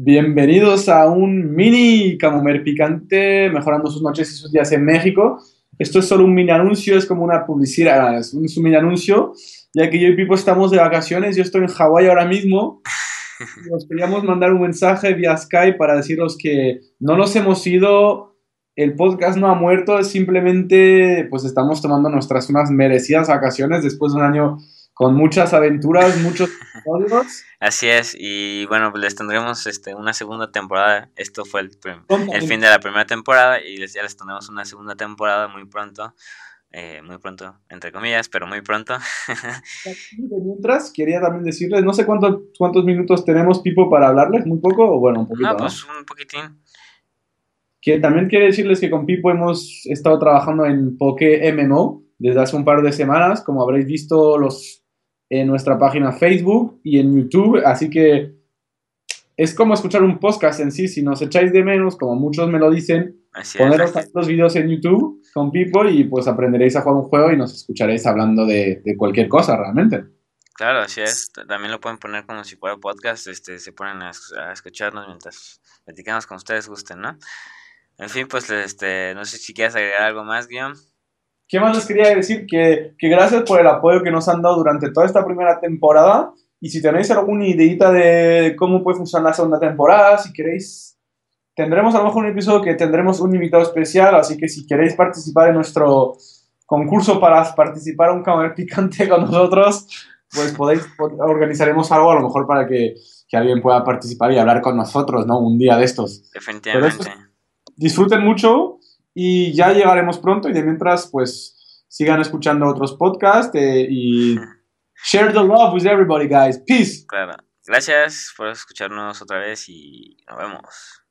Bienvenidos a un mini Camomer Picante, mejorando sus noches y sus días en México. Esto es solo un mini anuncio, es como una publicidad, es un, mini anuncio, ya que yo y Pipo estamos de vacaciones, yo estoy en Hawái ahora mismo. Nos queríamos mandar un mensaje vía Skype para deciros que no nos hemos ido, el podcast no ha muerto, simplemente pues estamos tomando nuestras unas merecidas vacaciones después de un año con muchas aventuras, muchos episodios. Así es, y bueno, pues les tendremos este, una segunda temporada. Esto fue el, el fin de la primera temporada y les, ya les tendremos una segunda temporada muy pronto. Eh, muy pronto, entre comillas, pero muy pronto. Mientras, quería también decirles, no sé cuántos, cuántos minutos tenemos, Pipo, para hablarles, muy poco o bueno, un poquito. No, pues un poquitín. Que también quiero decirles que con Pipo hemos estado trabajando en Poké MMO desde hace un par de semanas, como habréis visto los en nuestra página Facebook y en YouTube, así que es como escuchar un podcast en sí, si nos echáis de menos, como muchos me lo dicen, poneros los vídeos en YouTube con Pipo y pues aprenderéis a jugar un juego y nos escucharéis hablando de, cualquier cosa realmente. Claro, así es. También lo pueden poner como si fuera podcast, este, se ponen a, escucharnos mientras platicamos con ustedes gusten, ¿no? En fin, pues este, no sé si quieres agregar algo más, Guión. ¿Qué más les quería decir? Que, gracias por el apoyo que nos han dado durante toda esta primera temporada. Y si tenéis alguna ideita de cómo puede funcionar la segunda temporada, si queréis, tendremos a lo mejor un episodio que tendremos un invitado especial. Así que si queréis participar en nuestro concurso para participar a un camer picante con nosotros, pues podéis, organizaremos algo a lo mejor para que, alguien pueda participar y hablar con nosotros, ¿no? Un día de estos. Definitivamente. disfruten mucho y ya llegaremos pronto y de mientras, pues, sigan escuchando otros podcasts eh, y share the love with everybody, guys. Peace. Claro. Gracias por escucharnos otra vez y nos vemos.